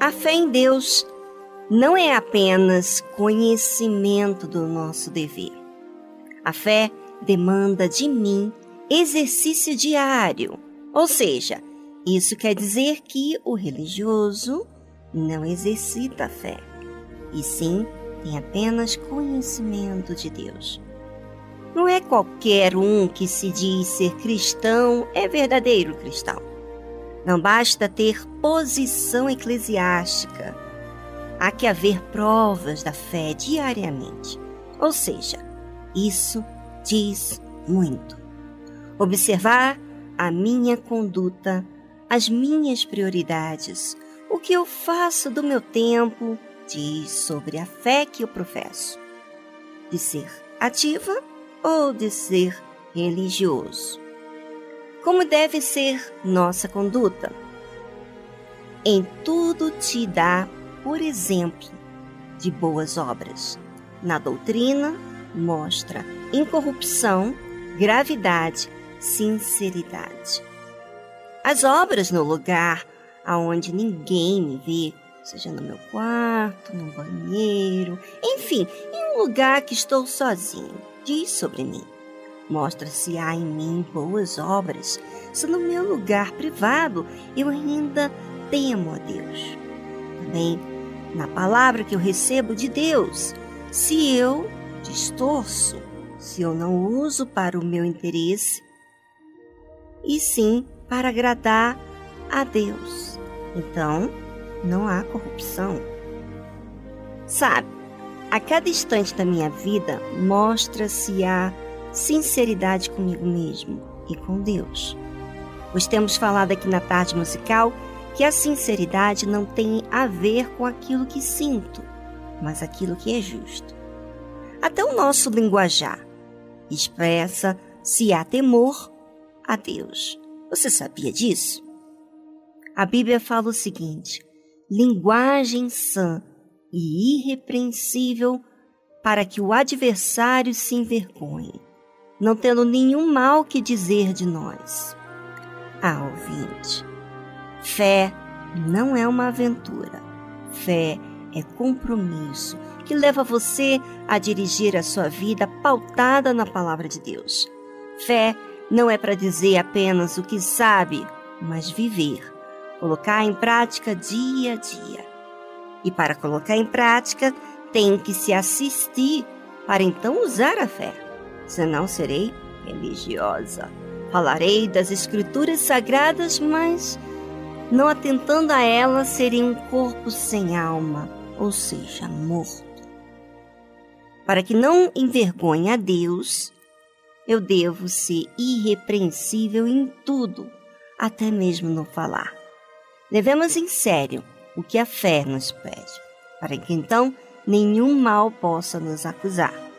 A fé em Deus não é apenas conhecimento do nosso dever. A fé demanda de mim exercício diário, ou seja, isso quer dizer que o religioso não exercita a fé, e sim tem apenas conhecimento de Deus. Não é qualquer um que se diz ser cristão é verdadeiro cristão. Não basta ter posição eclesiástica. Há que haver provas da fé diariamente. Ou seja, isso diz muito. Observar a minha conduta, as minhas prioridades, o que eu faço do meu tempo, diz sobre a fé que eu professo. De ser ativa ou de ser religioso. Como deve ser nossa conduta? Em tudo te dá, por exemplo, de boas obras. Na doutrina, mostra incorrupção, gravidade, sinceridade. As obras no lugar aonde ninguém me vê, seja no meu quarto, no banheiro, enfim, em um lugar que estou sozinho diz sobre mim. Mostra se há em mim boas obras, se no meu lugar privado eu ainda temo a Deus. Também na palavra que eu recebo de Deus, se eu distorço, se eu não uso para o meu interesse, e sim para agradar a Deus. Então, não há corrupção. Sabe, a cada instante da minha vida mostra se há sinceridade comigo mesmo e com Deus. Pois temos falado aqui na tarde musical que a sinceridade não tem a ver com aquilo que sinto, mas aquilo que é justo. Até o nosso linguajar expressa se há temor a Deus. Você sabia disso? A Bíblia fala o seguinte: linguagem sã e irrepreensível para que o adversário se envergonhe, não tendo nenhum mal que dizer de nós. Ah, ouvinte, fé não é uma aventura. Fé é compromisso que leva você a dirigir a sua vida pautada na palavra de Deus. Fé não é para dizer apenas o que sabe, mas viver, colocar em prática dia a dia. E para colocar em prática, tem que se assistir para então usar a fé. Senão serei religiosa. Falarei das escrituras sagradas, mas não atentando a elas, serei um corpo sem alma, ou seja, morto. Para que não envergonhe a Deus, eu devo ser irrepreensível em tudo, até mesmo no falar. Levemos em sério o que a fé nos pede, para que então nenhum mal possa nos acusar.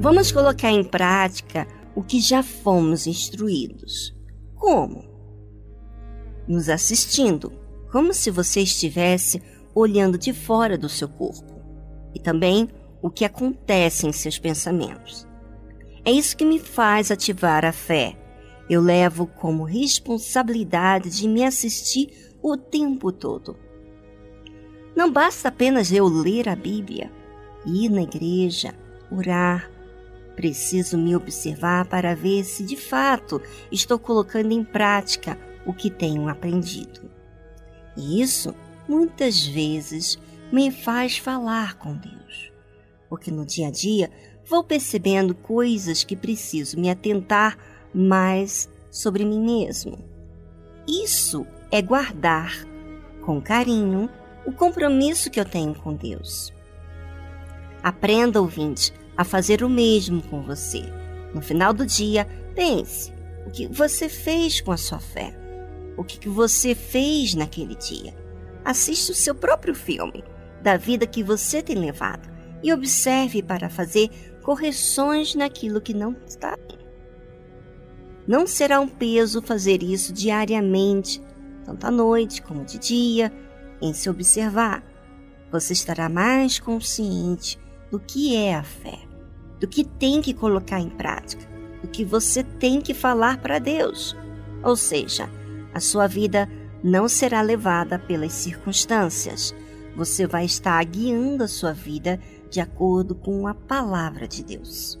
Vamos colocar em prática o que já fomos instruídos. Como? Nos assistindo, como se você estivesse olhando de fora do seu corpo, e também o que acontece em seus pensamentos. É isso que me faz ativar a fé. Eu levo como responsabilidade de me assistir o tempo todo. Não basta apenas eu ler a Bíblia, ir na igreja, orar. Preciso me observar para ver se de fato estou colocando em prática o que tenho aprendido. E isso muitas vezes me faz falar com Deus, porque no dia a dia vou percebendo coisas que preciso me atentar mais sobre mim mesmo. Isso é guardar com carinho o compromisso que eu tenho com Deus. Aprenda, ouvinte, a fazer o mesmo com você. No final do dia, pense o que você fez com a sua fé. O que você fez naquele dia. Assista o seu próprio filme da vida que você tem levado e observe para fazer correções naquilo que não está bem. Não será um peso fazer isso diariamente, tanto à noite como de dia, em se observar, você estará mais consciente do que é a fé, do que tem que colocar em prática, do que você tem que falar para Deus. Ou seja, a sua vida não será levada pelas circunstâncias. Você vai estar guiando a sua vida de acordo com a palavra de Deus.